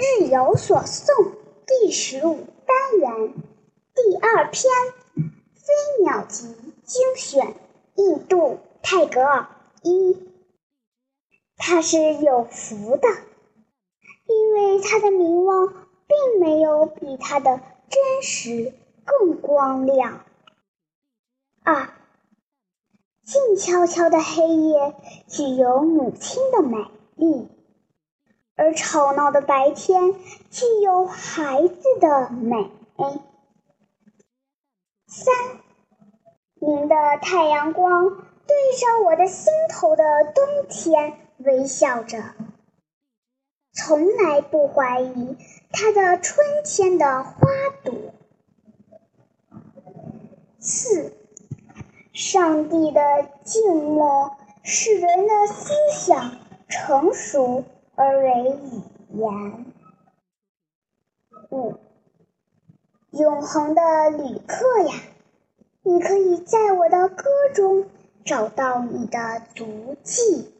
日有所诵第十五单元第二篇《飞鸟集》精选，印度泰戈尔一。他是有福的，因为他的名望并没有比他的真实更光亮。二，静悄悄的黑夜具有母亲的美丽，而吵闹的白天具有孩子的美。三，您的太阳光对着我的心头的冬天。微笑着，从来不怀疑它的春天的花朵。四，上帝的静默使人的思想成熟而为语言。五，永恒的旅客呀，你可以在我的歌中找到你的足迹。